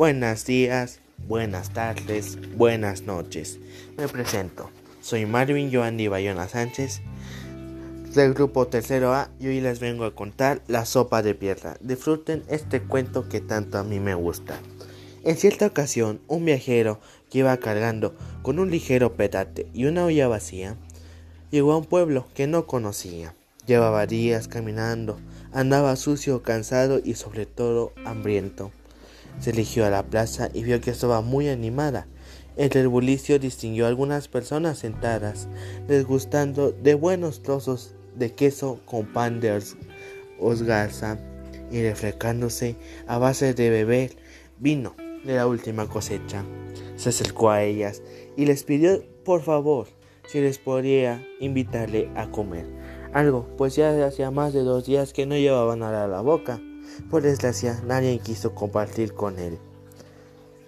Buenos días, buenas tardes, buenas noches. Me presento. Soy Marvin Joandy Bayona Sánchez del grupo Tercero A y hoy les vengo a contar La sopa de piedra. Disfruten este cuento que tanto a mí me gusta. En cierta ocasión, un viajero que iba cargando con un ligero petate y una olla vacía, llegó a un pueblo que no conocía. Llevaba días caminando, andaba sucio, cansado y sobre todo hambriento. Se dirigió a la plaza y vio que estaba muy animada. Entre el bullicio distinguió a algunas personas sentadas, desgustando de buenos trozos de queso con pan de osgarza y refrescándose a base de beber vino de la última cosecha. Se acercó a ellas y les pidió por favor si les podría invitarle a comer algo, pues ya hacía más de dos días que no llevaban nada a la boca. Por desgracia, nadie quiso compartir con él.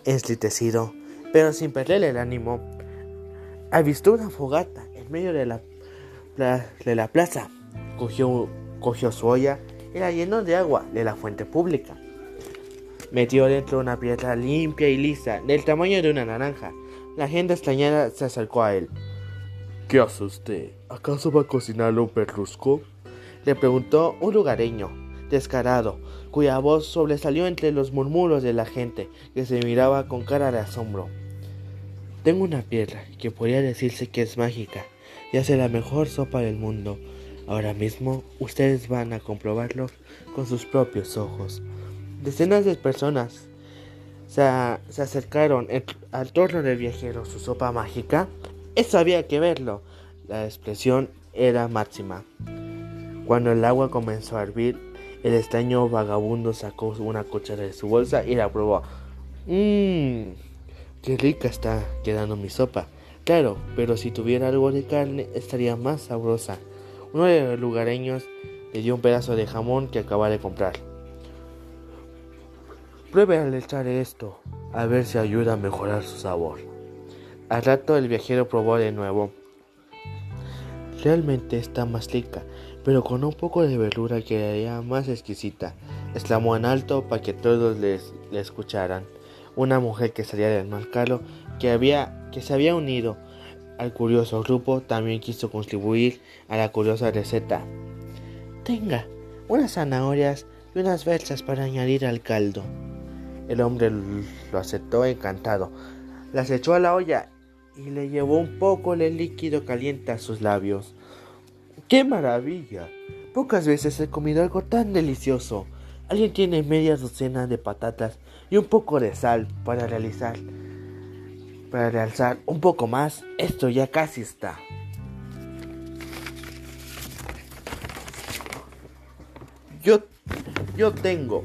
Enslitecido, pero sin perder el ánimo, avistó una fogata en medio de la, de la plaza. Cogió, cogió su olla y la llenó de agua de la fuente pública. Metió dentro una piedra limpia y lisa, del tamaño de una naranja. La gente extrañada se acercó a él. ¿Qué hace usted? ¿Acaso va a cocinarle un perrusco? Le preguntó un lugareño, descarado, cuya voz sobresalió entre los murmuros de la gente que se miraba con cara de asombro. Tengo una piedra que podría decirse que es mágica y hace la mejor sopa del mundo. Ahora mismo ustedes van a comprobarlo con sus propios ojos. Decenas de personas se, se acercaron al torno del viajero. Su sopa mágica eso había que verlo. La expresión era máxima. Cuando el agua comenzó a hervir, el extraño vagabundo sacó una cuchara de su bolsa y la probó. Mmm, qué rica está quedando mi sopa. Claro, pero si tuviera algo de carne estaría más sabrosa. Uno de los lugareños le dio un pedazo de jamón que acaba de comprar. Pruebe al echar esto, a ver si ayuda a mejorar su sabor. Al rato el viajero probó de nuevo. Realmente está más rica, pero con un poco de verdura quedaría más exquisita. Exclamó en alto para que todos le escucharan. Una mujer que salía del mercado, que, había, que se había unido al curioso grupo, también quiso contribuir a la curiosa receta. Tenga unas zanahorias y unas versas para añadir al caldo. El hombre lo aceptó encantado. Las echó a la olla y le llevó un poco de líquido caliente a sus labios. ¡Qué maravilla! Pocas veces he comido algo tan delicioso. Alguien tiene media docena de patatas y un poco de sal para realizar. Para realzar un poco más, esto ya casi está. Yo, yo tengo,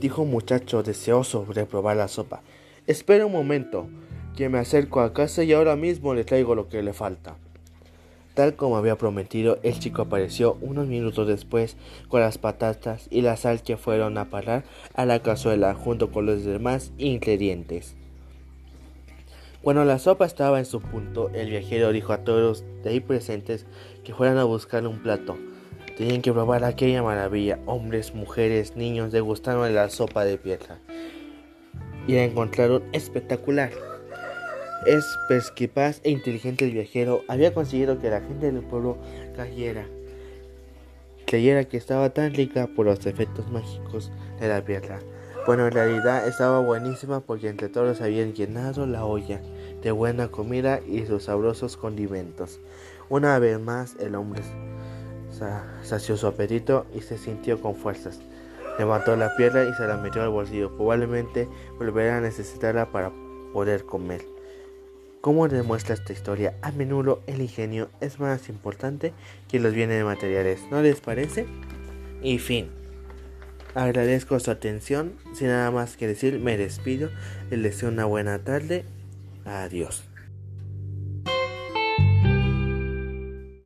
dijo un muchacho deseoso de probar la sopa. Espera un momento, me acerco a casa y ahora mismo le traigo lo que le falta. Tal como había prometido, el chico apareció unos minutos después con las patatas y la sal que fueron a parar a la cazuela junto con los demás ingredientes. Cuando la sopa estaba en su punto, el viajero dijo a todos de ahí presentes que fueran a buscar un plato. Tenían que probar aquella maravilla. Hombres, mujeres, niños degustaron la sopa de piedra y la encontraron espectacular. Es perspicaz e inteligente el viajero, había conseguido que la gente del pueblo cayera, creyera que estaba tan rica por los efectos mágicos de la piedra. Bueno, en realidad estaba buenísima porque entre todos habían llenado la olla de buena comida y sus sabrosos condimentos. Una vez más el hombre sació su apetito y se sintió con fuerzas. Levantó la piedra y se la metió al bolsillo. Probablemente volverá a necesitarla para poder comer. Como demuestra esta historia, a menudo el ingenio es más importante que los bienes materiales, ¿no les parece? Y fin. Agradezco su atención. Sin nada más que decir, me despido. Les deseo una buena tarde. Adiós.